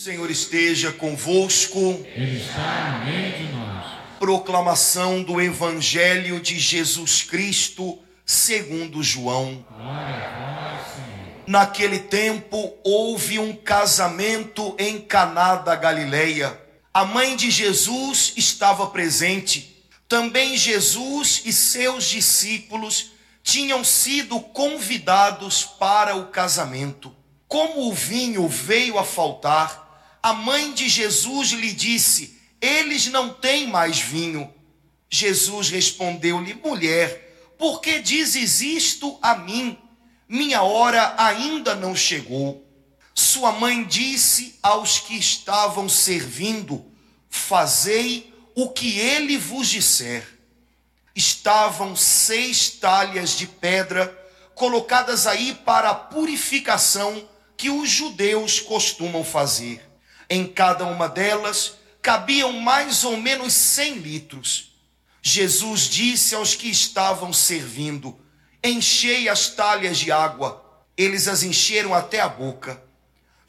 Senhor esteja convosco. Ele está no meio de nós. Proclamação do Evangelho de Jesus Cristo, segundo João. Glória a vós, Senhor. Naquele tempo houve um casamento em Caná da Galileia. A mãe de Jesus estava presente. Também Jesus e seus discípulos tinham sido convidados para o casamento. Como o vinho veio a faltar, a mãe de Jesus lhe disse: Eles não têm mais vinho. Jesus respondeu-lhe: Mulher, por que dizes isto a mim? Minha hora ainda não chegou. Sua mãe disse aos que estavam servindo: Fazei o que ele vos disser. Estavam seis talhas de pedra colocadas aí para a purificação que os judeus costumam fazer. Em cada uma delas cabiam mais ou menos cem litros. Jesus disse aos que estavam servindo: Enchei as talhas de água. Eles as encheram até a boca.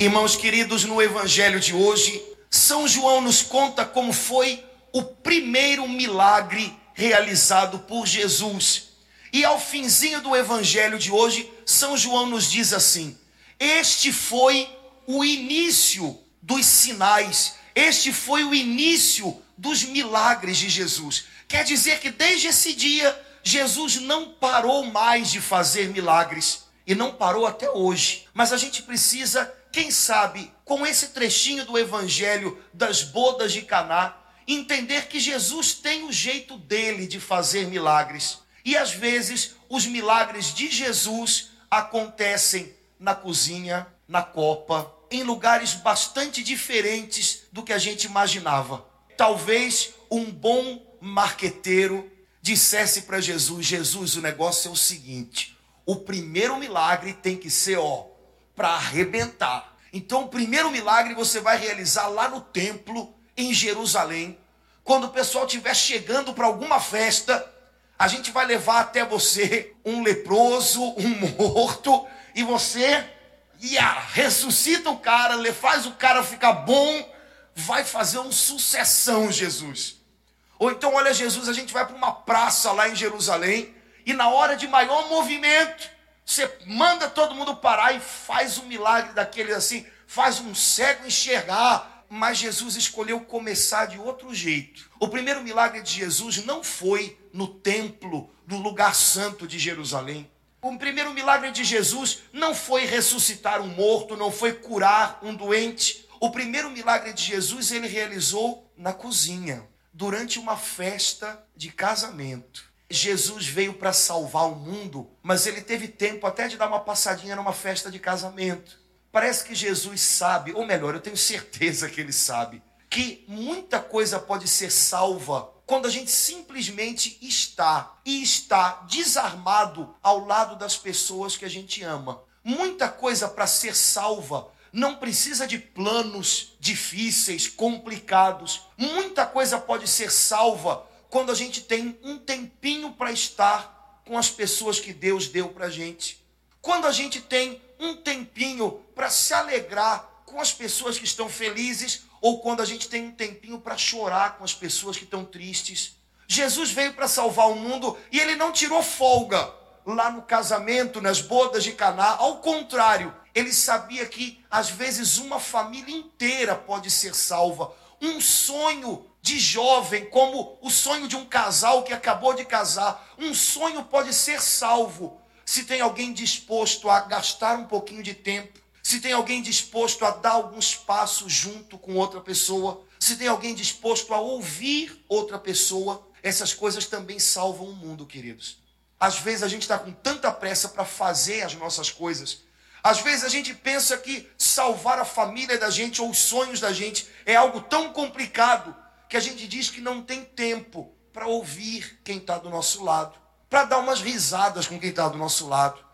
Irmãos queridos, no evangelho de hoje, São João nos conta como foi o primeiro milagre realizado por Jesus. E ao finzinho do evangelho de hoje, São João nos diz assim: Este foi o início dos sinais, este foi o início dos milagres de Jesus. Quer dizer que desde esse dia, Jesus não parou mais de fazer milagres e não parou até hoje. Mas a gente precisa, quem sabe, com esse trechinho do evangelho das bodas de Caná, entender que Jesus tem o jeito dele de fazer milagres. E às vezes os milagres de Jesus acontecem na cozinha, na copa, em lugares bastante diferentes do que a gente imaginava. Talvez um bom marqueteiro dissesse para Jesus: Jesus, o negócio é o seguinte: o primeiro milagre tem que ser, ó, para arrebentar. Então, o primeiro milagre você vai realizar lá no templo, em Jerusalém. Quando o pessoal estiver chegando para alguma festa, a gente vai levar até você um leproso, um morto, e você yeah, ressuscita o cara, faz o cara ficar bom, vai fazer uma sucessão, Jesus. Ou então, olha, Jesus, a gente vai para uma praça lá em Jerusalém e na hora de maior movimento, você manda todo mundo parar e faz um milagre daquele assim, faz um cego enxergar. Mas Jesus escolheu começar de outro jeito. O primeiro milagre de Jesus não foi no templo, no lugar santo de Jerusalém. O primeiro milagre de Jesus não foi ressuscitar um morto, não foi curar um doente. O primeiro milagre de Jesus ele realizou na cozinha durante uma festa de casamento. Jesus veio para salvar o mundo, mas ele teve tempo até de dar uma passadinha numa festa de casamento. Parece que Jesus sabe, ou melhor, eu tenho certeza que ele sabe, que muita coisa pode ser salva quando a gente simplesmente está e está desarmado ao lado das pessoas que a gente ama. Muita coisa para ser salva não precisa de planos difíceis, complicados. Muita coisa pode ser salva quando a gente tem um tempinho para estar com as pessoas que Deus deu para a gente. Quando a gente tem um tempinho para se alegrar com as pessoas que estão felizes, ou quando a gente tem um tempinho para chorar com as pessoas que estão tristes. Jesus veio para salvar o mundo e ele não tirou folga lá no casamento, nas bodas de Caná. Ao contrário, ele sabia que às vezes uma família inteira pode ser salva. Um sonho de jovem, como o sonho de um casal que acabou de casar, um sonho pode ser salvo se tem alguém disposto a gastar um pouquinho de tempo, se tem alguém disposto a dar alguns passos junto com outra pessoa, se tem alguém disposto a ouvir outra pessoa, essas coisas também salvam o mundo, queridos. Às vezes a gente está com tanta pressa para fazer as nossas coisas. Às vezes a gente pensa que salvar a família da gente ou os sonhos da gente é algo tão complicado que a gente diz que não tem tempo para ouvir quem está do nosso lado, para dar umas risadas com quem está do nosso lado,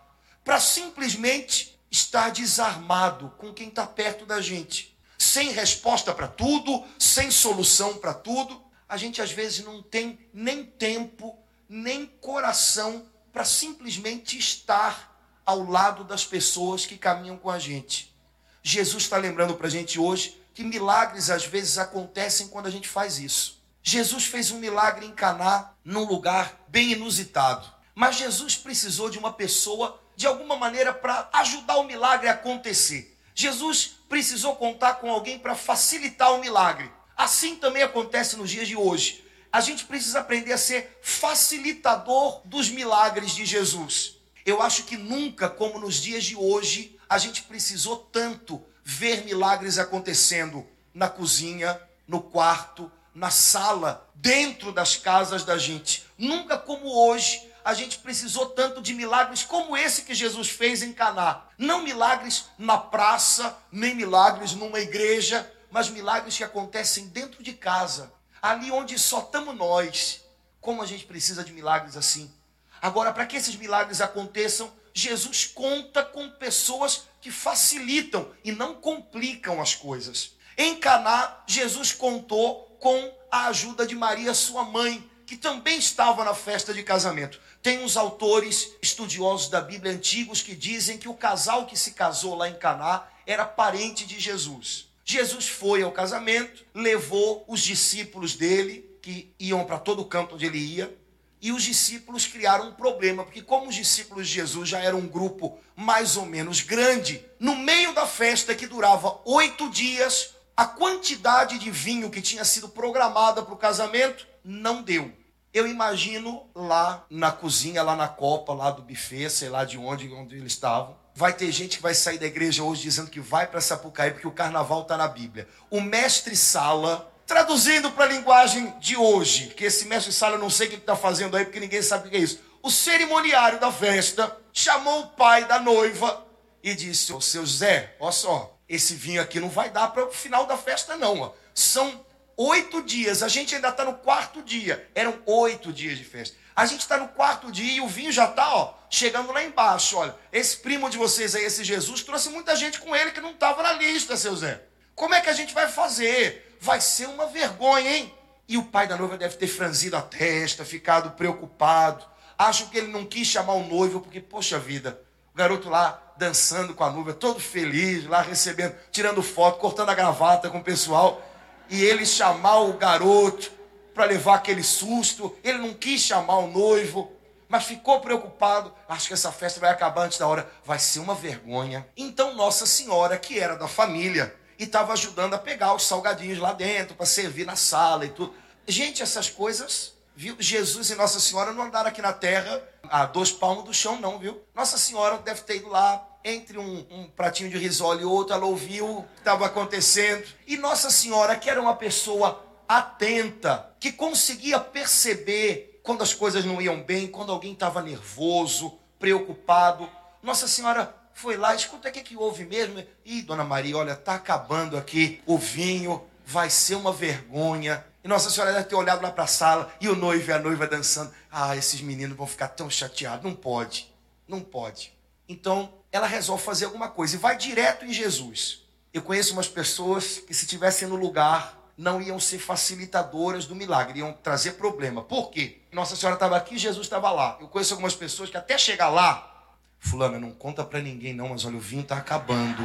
para simplesmente estar desarmado com quem está perto da gente, sem resposta para tudo, sem solução para tudo. A gente às vezes não tem nem tempo, nem coração para simplesmente estar ao lado das pessoas que caminham com a gente. Jesus está lembrando para a gente hoje que milagres às vezes acontecem quando a gente faz isso. Jesus fez um milagre em Caná, num lugar bem inusitado. Mas Jesus precisou de uma pessoa de alguma maneira para ajudar o milagre a acontecer. Jesus precisou contar com alguém para facilitar o milagre. Assim também acontece nos dias de hoje. A gente precisa aprender a ser facilitador dos milagres de Jesus. Eu acho que nunca, como nos dias de hoje, a gente precisou tanto ver milagres acontecendo na cozinha, no quarto, na sala, dentro das casas da gente. Nunca como hoje a gente precisou tanto de milagres como esse que Jesus fez em Caná. Não milagres na praça, nem milagres numa igreja, mas milagres que acontecem dentro de casa, ali onde só estamos nós. Como a gente precisa de milagres assim? Agora, para que esses milagres aconteçam, Jesus conta com pessoas que facilitam e não complicam as coisas. Em Caná, Jesus contou com a ajuda de Maria, sua mãe, que também estava na festa de casamento. Tem uns autores estudiosos da Bíblia antigos que dizem que o casal que se casou lá em Caná era parente de Jesus. Jesus foi ao casamento, levou os discípulos dele, que iam para todo canto onde ele ia, e os discípulos criaram um problema, porque como os discípulos de Jesus já eram um grupo mais ou menos grande, no meio da festa que durava oito dias, a quantidade de vinho que tinha sido programada para o casamento não deu. Eu imagino lá na cozinha, lá na copa, lá do buffet, sei lá de onde, onde eles estavam. Vai ter gente que vai sair da igreja hoje dizendo que vai para Sapucaí porque o carnaval está na Bíblia. O mestre Sala Traduzindo para a linguagem de hoje, que esse mestre Sala não sei o que está fazendo aí, porque ninguém sabe o que é isso. O cerimoniário da festa chamou o pai da noiva e disse: Ô seu Zé, olha só, esse vinho aqui não vai dar para o final da festa, não. Ó. São oito dias, a gente ainda está no quarto dia. Eram oito dias de festa. A gente está no quarto dia e o vinho já está chegando lá embaixo. Olha, esse primo de vocês aí, esse Jesus, trouxe muita gente com ele que não estava na lista, seu Zé. Como é que a gente vai fazer? Vai ser uma vergonha, hein? E o pai da noiva deve ter franzido a testa, ficado preocupado. Acho que ele não quis chamar o noivo, porque, poxa vida, o garoto lá dançando com a noiva, todo feliz, lá recebendo, tirando foto, cortando a gravata com o pessoal. E ele chamar o garoto para levar aquele susto. Ele não quis chamar o noivo, mas ficou preocupado. Acho que essa festa vai acabar antes da hora. Vai ser uma vergonha. Então, Nossa Senhora, que era da família, e estava ajudando a pegar os salgadinhos lá dentro para servir na sala e tudo. Gente, essas coisas, viu? Jesus e Nossa Senhora não andaram aqui na terra a dois palmos do chão, não, viu? Nossa Senhora deve ter ido lá entre um, um pratinho de risole e outro, ela ouviu o que estava acontecendo. E Nossa Senhora, que era uma pessoa atenta, que conseguia perceber quando as coisas não iam bem, quando alguém estava nervoso, preocupado. Nossa Senhora foi lá, escuta o que, que houve mesmo. Ih, dona Maria, olha, está acabando aqui o vinho, vai ser uma vergonha. E Nossa Senhora deve ter olhado lá para a sala e o noivo e a noiva dançando. Ah, esses meninos vão ficar tão chateados. Não pode, não pode. Então, ela resolve fazer alguma coisa e vai direto em Jesus. Eu conheço umas pessoas que, se estivessem no lugar, não iam ser facilitadoras do milagre, iam trazer problema. Por quê? Nossa Senhora estava aqui, Jesus estava lá. Eu conheço algumas pessoas que até chegar lá, Fulana, não conta pra ninguém não, mas olha, o vinho tá acabando.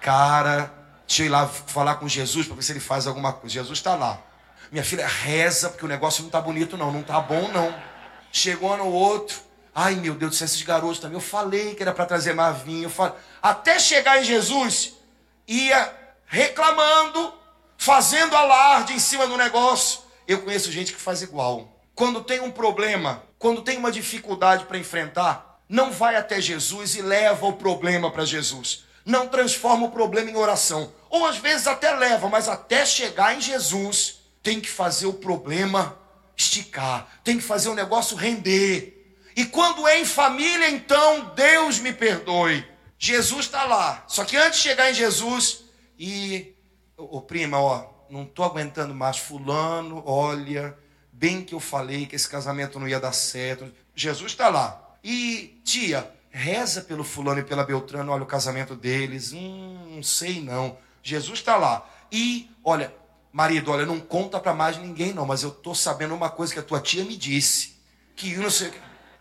Cara, deixa eu ir lá falar com Jesus para ver se ele faz alguma coisa. Jesus está lá. Minha filha reza porque o negócio não tá bonito não, não tá bom não. Chegou no outro, Ai meu Deus do céu, esses garotos também. Eu falei que era para trazer mais vinho. Falei... Até chegar em Jesus, ia reclamando, fazendo alarde em cima do negócio. Eu conheço gente que faz igual. Quando tem um problema, quando tem uma dificuldade para enfrentar, não vai até Jesus e leva o problema para Jesus. Não transforma o problema em oração. Ou às vezes até leva, mas até chegar em Jesus, tem que fazer o problema esticar, tem que fazer o negócio render. E quando é em família, então Deus me perdoe. Jesus está lá. Só que antes de chegar em Jesus, e, ô prima, ó, não estou aguentando mais. Fulano, olha, bem que eu falei que esse casamento não ia dar certo. Jesus está lá. E, tia, reza pelo fulano e pela Beltrano, olha o casamento deles. Hum, não sei não. Jesus está lá. E, olha, marido, olha, não conta para mais ninguém não, mas eu estou sabendo uma coisa que a tua tia me disse. Que não sei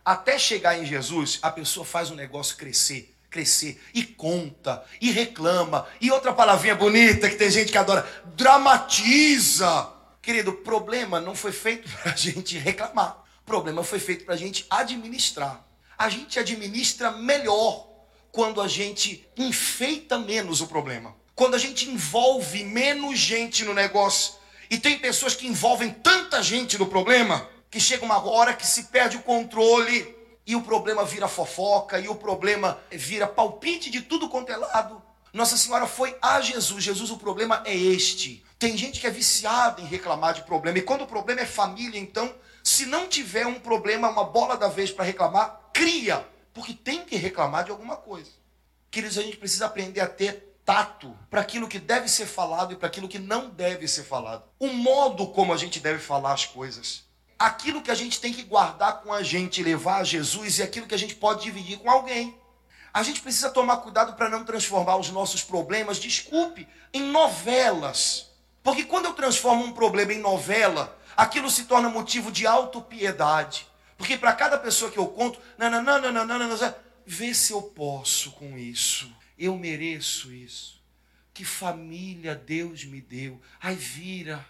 até chegar em Jesus, a pessoa faz o negócio crescer, crescer, e conta, e reclama, e outra palavrinha bonita que tem gente que adora, dramatiza. Querido, problema não foi feito para a gente reclamar, problema foi feito para a gente administrar. A gente administra melhor quando a gente enfeita menos o problema, quando a gente envolve menos gente no negócio. E tem pessoas que envolvem tanta gente no problema que chega uma hora que se perde o controle e o problema vira fofoca e o problema vira palpite de tudo quanto é lado. Nossa Senhora foi a Jesus. Jesus, o problema é este. Tem gente que é viciada em reclamar de problema. E quando o problema é família, então, se não tiver um problema, uma bola da vez para reclamar, cria. Porque tem que reclamar de alguma coisa. Queridos, a gente precisa aprender a ter tato para aquilo que deve ser falado e para aquilo que não deve ser falado. O modo como a gente deve falar as coisas aquilo que a gente tem que guardar com a gente, levar a Jesus e aquilo que a gente pode dividir com alguém. A gente precisa tomar cuidado para não transformar os nossos problemas, desculpe, em novelas. Porque quando eu transformo um problema em novela, aquilo se torna motivo de autopiedade. Porque para cada pessoa que eu conto, não, não, não, não, não, não, não, vê se eu posso com isso. Eu mereço isso. Que família Deus me deu. Ai, vira.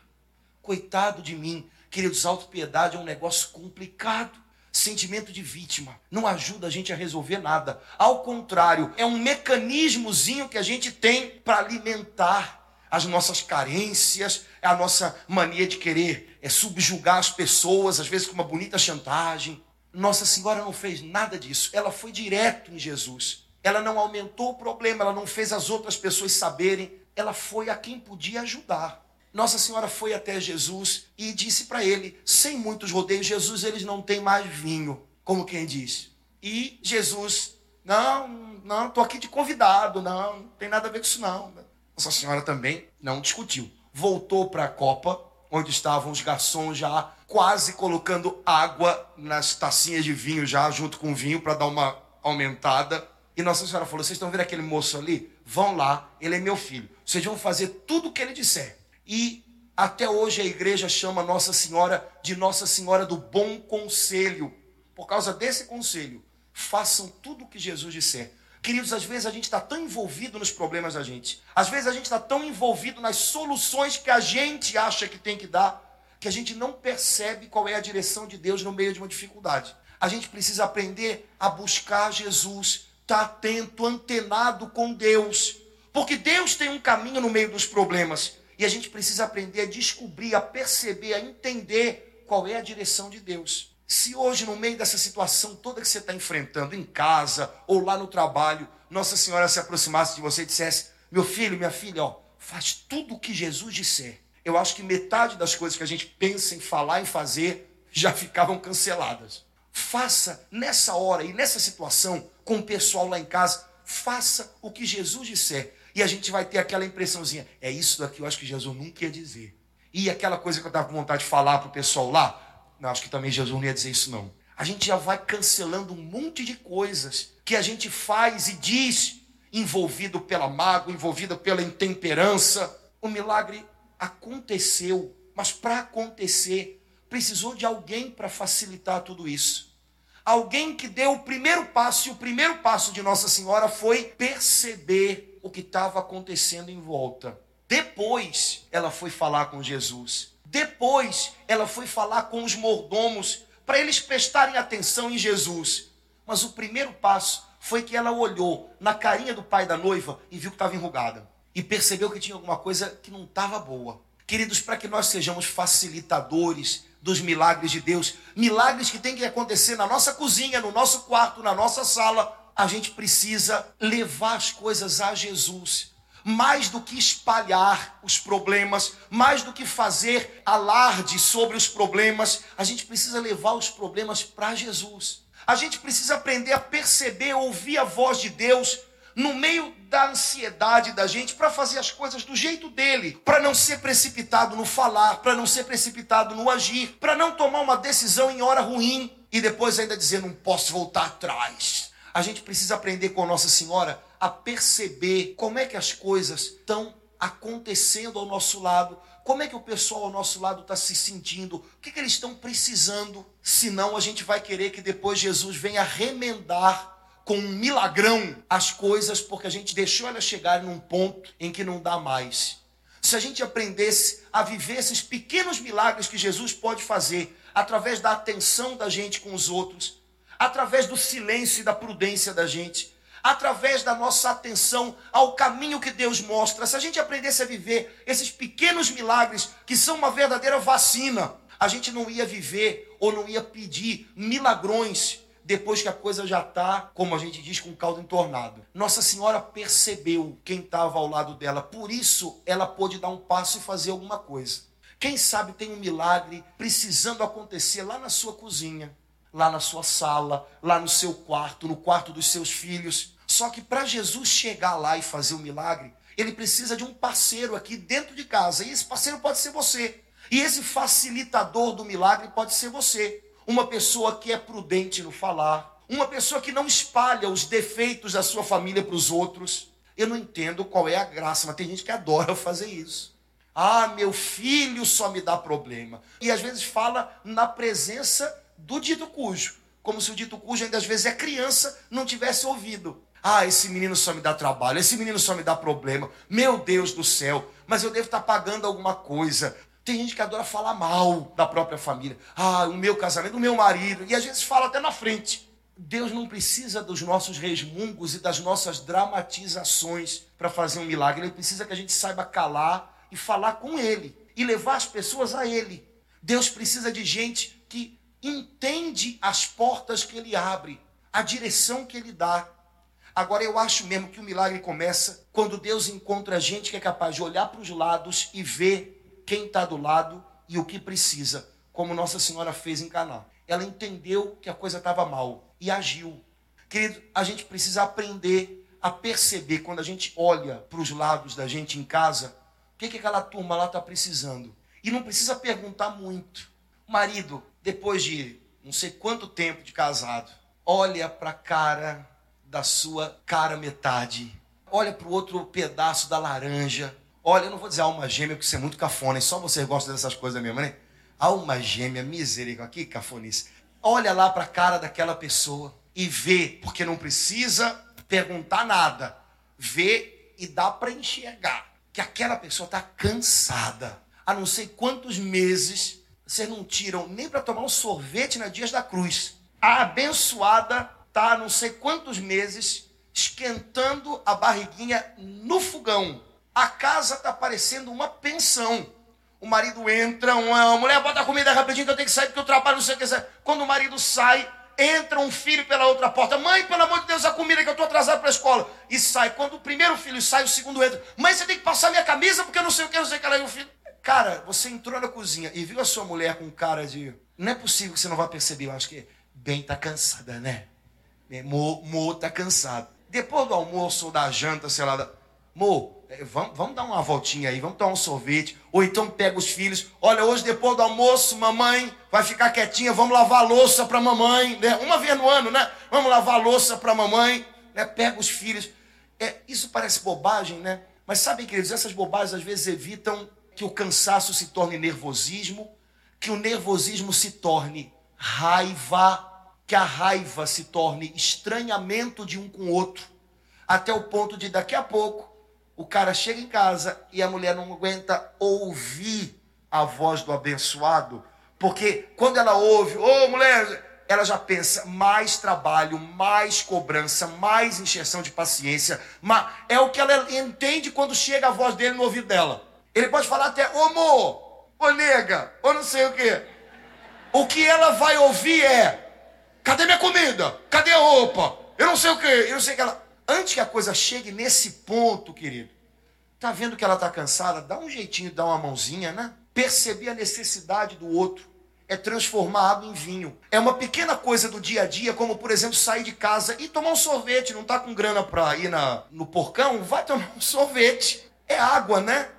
Coitado de mim. Queridos, autopiedade é um negócio complicado. Sentimento de vítima não ajuda a gente a resolver nada. Ao contrário, é um mecanismozinho que a gente tem para alimentar as nossas carências, é a nossa mania de querer é subjugar as pessoas, às vezes com uma bonita chantagem. Nossa Senhora não fez nada disso. Ela foi direto em Jesus. Ela não aumentou o problema, ela não fez as outras pessoas saberem. Ela foi a quem podia ajudar. Nossa Senhora foi até Jesus e disse para ele, sem muitos rodeios, Jesus, eles não têm mais vinho, como quem diz. E Jesus, não, não, estou aqui de convidado, não, não tem nada a ver com isso não. Nossa Senhora também não discutiu. Voltou para a copa, onde estavam os garçons já quase colocando água nas tacinhas de vinho já, junto com o vinho, para dar uma aumentada. E Nossa Senhora falou: Vocês estão vendo aquele moço ali? Vão lá, ele é meu filho. Vocês vão fazer tudo o que ele disser. E até hoje a igreja chama Nossa Senhora de Nossa Senhora do Bom Conselho. Por causa desse conselho, façam tudo o que Jesus disser. Queridos, às vezes a gente está tão envolvido nos problemas da gente, às vezes a gente está tão envolvido nas soluções que a gente acha que tem que dar, que a gente não percebe qual é a direção de Deus no meio de uma dificuldade. A gente precisa aprender a buscar Jesus, estar tá atento, antenado com Deus, porque Deus tem um caminho no meio dos problemas. E a gente precisa aprender a descobrir, a perceber, a entender qual é a direção de Deus. Se hoje, no meio dessa situação toda que você está enfrentando, em casa ou lá no trabalho, Nossa Senhora se aproximasse de você e dissesse: Meu filho, minha filha, ó, faz tudo o que Jesus disser. Eu acho que metade das coisas que a gente pensa em falar e fazer já ficavam canceladas. Faça nessa hora e nessa situação, com o pessoal lá em casa, faça o que Jesus disser. E a gente vai ter aquela impressãozinha, é isso daqui eu acho que Jesus nunca ia dizer. E aquela coisa que eu estava com vontade de falar para o pessoal lá, não, acho que também Jesus não ia dizer isso não. A gente já vai cancelando um monte de coisas que a gente faz e diz, envolvido pela mágoa, envolvido pela intemperança. O milagre aconteceu, mas para acontecer, precisou de alguém para facilitar tudo isso. Alguém que deu o primeiro passo, e o primeiro passo de Nossa Senhora foi perceber o que estava acontecendo em volta. Depois ela foi falar com Jesus. Depois ela foi falar com os mordomos para eles prestarem atenção em Jesus. Mas o primeiro passo foi que ela olhou na carinha do pai da noiva e viu que estava enrugada. E percebeu que tinha alguma coisa que não estava boa. Queridos, para que nós sejamos facilitadores dos milagres de Deus, milagres que tem que acontecer na nossa cozinha, no nosso quarto, na nossa sala, a gente precisa levar as coisas a Jesus. Mais do que espalhar os problemas, mais do que fazer alarde sobre os problemas, a gente precisa levar os problemas para Jesus. A gente precisa aprender a perceber, ouvir a voz de Deus no meio da ansiedade da gente para fazer as coisas do jeito dele, para não ser precipitado no falar, para não ser precipitado no agir, para não tomar uma decisão em hora ruim e depois ainda dizer não posso voltar atrás. A gente precisa aprender com Nossa Senhora a perceber como é que as coisas estão acontecendo ao nosso lado, como é que o pessoal ao nosso lado está se sentindo, o que, que eles estão precisando. Senão a gente vai querer que depois Jesus venha remendar com um milagrão as coisas, porque a gente deixou elas chegarem num ponto em que não dá mais. Se a gente aprendesse a viver esses pequenos milagres que Jesus pode fazer, através da atenção da gente com os outros, através do silêncio e da prudência da gente, através da nossa atenção ao caminho que Deus mostra, se a gente aprendesse a viver esses pequenos milagres que são uma verdadeira vacina, a gente não ia viver ou não ia pedir milagrões depois que a coisa já está, como a gente diz, com o caldo entornado. Nossa Senhora percebeu quem estava ao lado dela, por isso ela pôde dar um passo e fazer alguma coisa. Quem sabe tem um milagre precisando acontecer lá na sua cozinha, lá na sua sala, lá no seu quarto, no quarto dos seus filhos. Só que para Jesus chegar lá e fazer o milagre, ele precisa de um parceiro aqui dentro de casa. E esse parceiro pode ser você. E esse facilitador do milagre pode ser você uma pessoa que é prudente no falar, uma pessoa que não espalha os defeitos da sua família para os outros. Eu não entendo qual é a graça, mas tem gente que adora fazer isso. Ah, meu filho só me dá problema. E às vezes fala na presença do dito cujo, como se o dito cujo ainda às vezes é criança, não tivesse ouvido. Ah, esse menino só me dá trabalho, esse menino só me dá problema. Meu Deus do céu, mas eu devo estar pagando alguma coisa. Tem gente que adora falar mal da própria família. Ah, o meu casamento, o meu marido. E às vezes fala até na frente. Deus não precisa dos nossos resmungos e das nossas dramatizações para fazer um milagre. Ele precisa que a gente saiba calar e falar com Ele e levar as pessoas a Ele. Deus precisa de gente que entende as portas que Ele abre, a direção que Ele dá. Agora eu acho mesmo que o milagre começa quando Deus encontra gente que é capaz de olhar para os lados e ver quem está do lado e o que precisa, como Nossa Senhora fez em Caná. Ela entendeu que a coisa estava mal e agiu. Querido, a gente precisa aprender a perceber quando a gente olha para os lados da gente em casa, o que, que aquela turma lá está precisando. E não precisa perguntar muito. Marido, depois de não sei quanto tempo de casado, olha para a cara da sua cara metade, olha para o outro pedaço da laranja, Olha, eu não vou dizer alma gêmea, porque isso é muito cafona, e só você gosta dessas coisas mesmo, né? Alma gêmea, misericórdia, que cafonice. Olha lá para a cara daquela pessoa e vê, porque não precisa perguntar nada. Vê e dá para enxergar que aquela pessoa está cansada. Há não sei quantos meses vocês não tiram nem para tomar um sorvete na Dias da Cruz. A abençoada há não sei quantos meses esquentando a barriguinha no fogão a casa está parecendo uma pensão. O marido entra, uma mulher bota a comida rapidinho que eu tenho que sair porque eu trabalho, não sei o que. Quando o marido sai, entra um filho pela outra porta. Mãe, pelo amor de Deus, a comida que eu estou atrasado para a escola. E sai. Quando o primeiro filho sai, o segundo entra. Mãe, você tem que passar minha camisa porque eu não sei o que, não sei o que. Ela, o filho... Cara, você entrou na cozinha e viu a sua mulher com cara de. Não é possível que você não vá perceber. Eu acho que bem tá cansada, né? Mo, Mo tá cansado. Depois do almoço ou da janta, sei lá, Mo, é, vamos, vamos dar uma voltinha aí, vamos tomar um sorvete. Ou então pega os filhos. Olha, hoje depois do almoço, mamãe vai ficar quietinha, vamos lavar louça para mamãe. Né? Uma vez no ano, né? Vamos lavar louça para mamãe. Né? Pega os filhos. É, isso parece bobagem, né? Mas sabem, queridos, essas bobagens às vezes evitam que o cansaço se torne nervosismo, que o nervosismo se torne raiva, que a raiva se torne estranhamento de um com o outro, até o ponto de daqui a pouco o cara chega em casa e a mulher não aguenta ouvir a voz do abençoado, porque quando ela ouve, ô oh, mulher, ela já pensa mais trabalho, mais cobrança, mais encheção de paciência. Mas é o que ela entende quando chega a voz dele no ouvido dela. Ele pode falar até, amor, ô nega, ou não sei o quê. O que ela vai ouvir é: cadê minha comida? Cadê a roupa? Eu não sei o quê, eu não sei o que ela. Antes que a coisa chegue nesse ponto, querido, tá vendo que ela tá cansada? Dá um jeitinho dar uma mãozinha, né? Perceber a necessidade do outro é transformar água em vinho. É uma pequena coisa do dia a dia, como por exemplo sair de casa e tomar um sorvete. Não tá com grana para ir na, no porcão? Vai tomar um sorvete. É água, né?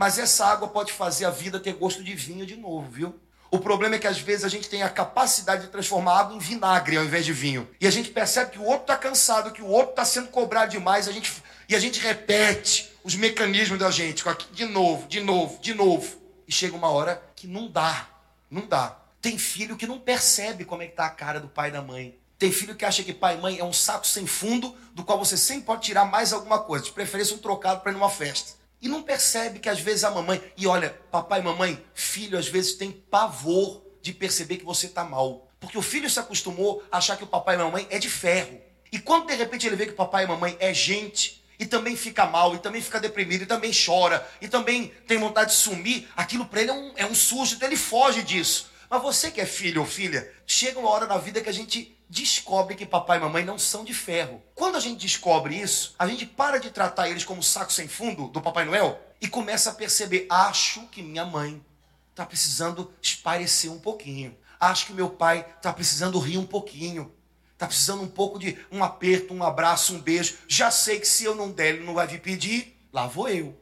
Mas essa água pode fazer a vida ter gosto de vinho de novo, viu? O problema é que às vezes a gente tem a capacidade de transformar água em vinagre ao invés de vinho. E a gente percebe que o outro está cansado, que o outro está sendo cobrado demais, a gente, e a gente repete os mecanismos da gente, de novo, de novo, de novo. E chega uma hora que não dá, não dá. Tem filho que não percebe como é que está a cara do pai e da mãe. Tem filho que acha que pai e mãe é um saco sem fundo, do qual você sempre pode tirar mais alguma coisa, de preferência um trocado para ir numa festa. E não percebe que às vezes a mamãe, e olha, papai e mamãe, filho às vezes tem pavor de perceber que você está mal. Porque o filho se acostumou a achar que o papai e mamãe é de ferro. E quando de repente ele vê que o papai e mamãe é gente, e também fica mal, e também fica deprimido, e também chora, e também tem vontade de sumir, aquilo para ele é um, é um susto, então ele foge disso. Mas você que é filho ou filha, chega uma hora na vida que a gente descobre que papai e mamãe não são de ferro. Quando a gente descobre isso, a gente para de tratar eles como saco sem fundo do Papai Noel e começa a perceber: acho que minha mãe está precisando esparecer um pouquinho. Acho que meu pai está precisando rir um pouquinho. Está precisando um pouco de um aperto, um abraço, um beijo. Já sei que se eu não der, ele não vai vir pedir. Lá vou eu.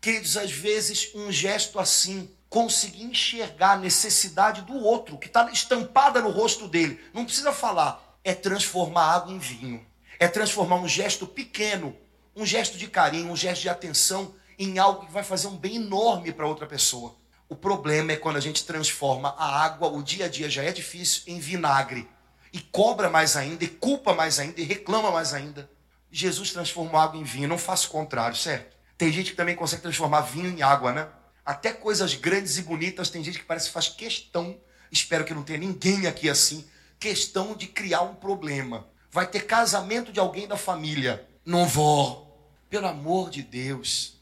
Queridos, às vezes um gesto assim conseguir enxergar a necessidade do outro, que está estampada no rosto dele. Não precisa falar. É transformar água em vinho. É transformar um gesto pequeno, um gesto de carinho, um gesto de atenção, em algo que vai fazer um bem enorme para outra pessoa. O problema é quando a gente transforma a água, o dia a dia já é difícil, em vinagre. E cobra mais ainda, e culpa mais ainda, e reclama mais ainda. Jesus transformou água em vinho, não faça o contrário, certo? Tem gente que também consegue transformar vinho em água, né? Até coisas grandes e bonitas, tem gente que parece que faz questão, espero que não tenha ninguém aqui assim, questão de criar um problema. Vai ter casamento de alguém da família. Não vou. Pelo amor de Deus.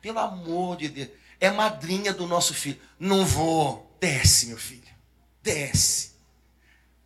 Pelo amor de Deus. É madrinha do nosso filho. Não vou. Desce, meu filho. Desce.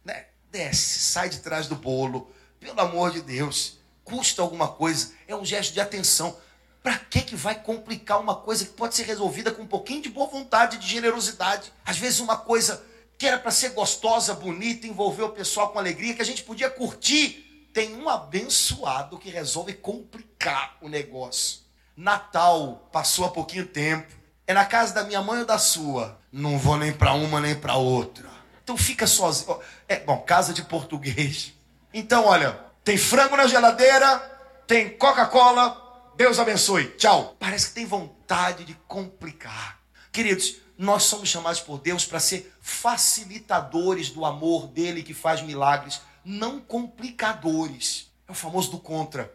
Né? Desce. Sai de trás do bolo. Pelo amor de Deus. Custa alguma coisa. É um gesto de atenção. Para que que vai complicar uma coisa que pode ser resolvida com um pouquinho de boa vontade, de generosidade? Às vezes uma coisa que era para ser gostosa, bonita, envolver o pessoal com alegria, que a gente podia curtir, tem um abençoado que resolve complicar o negócio. Natal, passou há pouquinho tempo. É na casa da minha mãe ou da sua? Não vou nem para uma nem para outra. Então fica sozinho. É, bom, casa de português. Então, olha, tem frango na geladeira, tem Coca-Cola, Deus abençoe. Tchau. Parece que tem vontade de complicar. Queridos, nós somos chamados por Deus para ser facilitadores do amor dele que faz milagres, não complicadores. É o famoso do contra.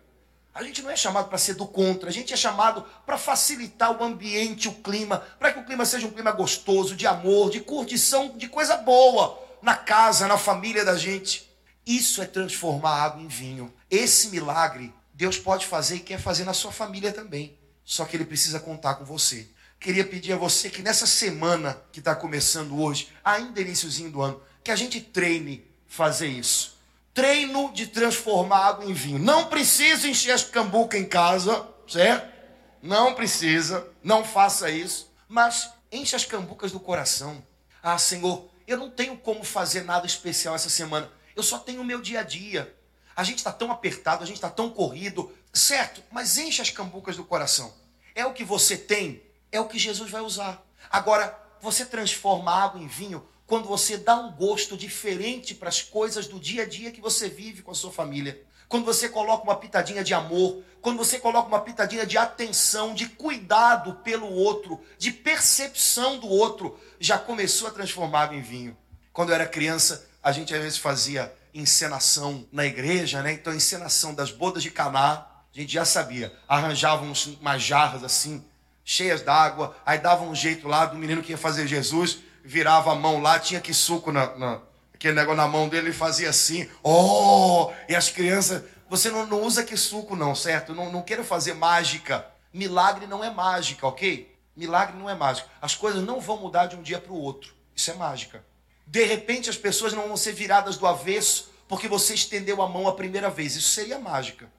A gente não é chamado para ser do contra, a gente é chamado para facilitar o ambiente, o clima, para que o clima seja um clima gostoso, de amor, de curtição, de coisa boa na casa, na família da gente. Isso é transformar água em vinho. Esse milagre Deus pode fazer e quer fazer na sua família também. Só que Ele precisa contar com você. Queria pedir a você que nessa semana que está começando hoje, ainda iníciozinho do ano, que a gente treine fazer isso. Treino de transformar água em vinho. Não precisa encher as cambuca em casa, certo? Não precisa, não faça isso. Mas enche as cambucas do coração. Ah, Senhor, eu não tenho como fazer nada especial essa semana. Eu só tenho o meu dia a dia. A gente está tão apertado, a gente está tão corrido, certo? Mas enche as cambucas do coração. É o que você tem, é o que Jesus vai usar. Agora, você transforma água em vinho quando você dá um gosto diferente para as coisas do dia a dia que você vive com a sua família. Quando você coloca uma pitadinha de amor, quando você coloca uma pitadinha de atenção, de cuidado pelo outro, de percepção do outro, já começou a transformar água em vinho. Quando eu era criança, a gente às vezes fazia encenação na igreja, né? Então, encenação das bodas de Caná, a gente já sabia. Arranjavam umas jarras assim, cheias d'água, aí dava um jeito lá do menino que ia fazer Jesus, virava a mão lá, tinha que suco na, na Aquele negócio na mão dele, ele fazia assim, oh! E as crianças, você não, não usa que suco não, certo? Não, não quero fazer mágica. Milagre não é mágica, ok? Milagre não é mágica. As coisas não vão mudar de um dia para o outro. Isso é mágica. De repente as pessoas não vão ser viradas do avesso porque você estendeu a mão a primeira vez. Isso seria mágica.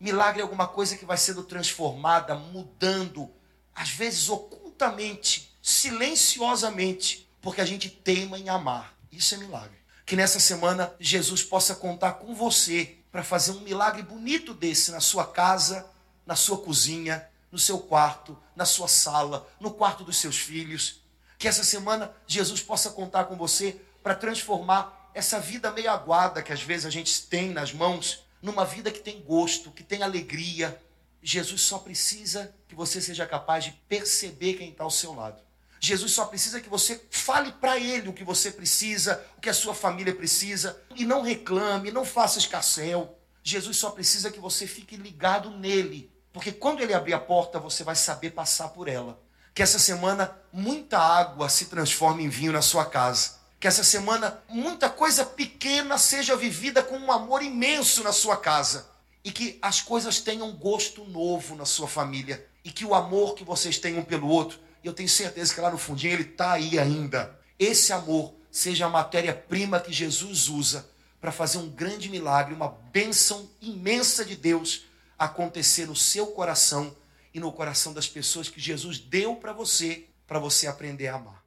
Milagre é alguma coisa que vai sendo transformada, mudando, às vezes ocultamente, silenciosamente, porque a gente teima em amar. Isso é milagre. Que nessa semana Jesus possa contar com você para fazer um milagre bonito desse na sua casa, na sua cozinha, no seu quarto, na sua sala, no quarto dos seus filhos. Que essa semana Jesus possa contar com você para transformar essa vida meio aguada que às vezes a gente tem nas mãos numa vida que tem gosto, que tem alegria. Jesus só precisa que você seja capaz de perceber quem está ao seu lado. Jesus só precisa que você fale para ele o que você precisa, o que a sua família precisa, e não reclame, não faça escarcel. Jesus só precisa que você fique ligado nele, porque quando ele abrir a porta, você vai saber passar por ela. Que essa semana muita água se transforme em vinho na sua casa. Que essa semana muita coisa pequena seja vivida com um amor imenso na sua casa. E que as coisas tenham gosto novo na sua família. E que o amor que vocês tenham pelo outro, eu tenho certeza que lá no fundinho ele está aí ainda. Esse amor seja a matéria-prima que Jesus usa para fazer um grande milagre, uma bênção imensa de Deus acontecer no seu coração e no coração das pessoas que Jesus deu para você, para você aprender a amar.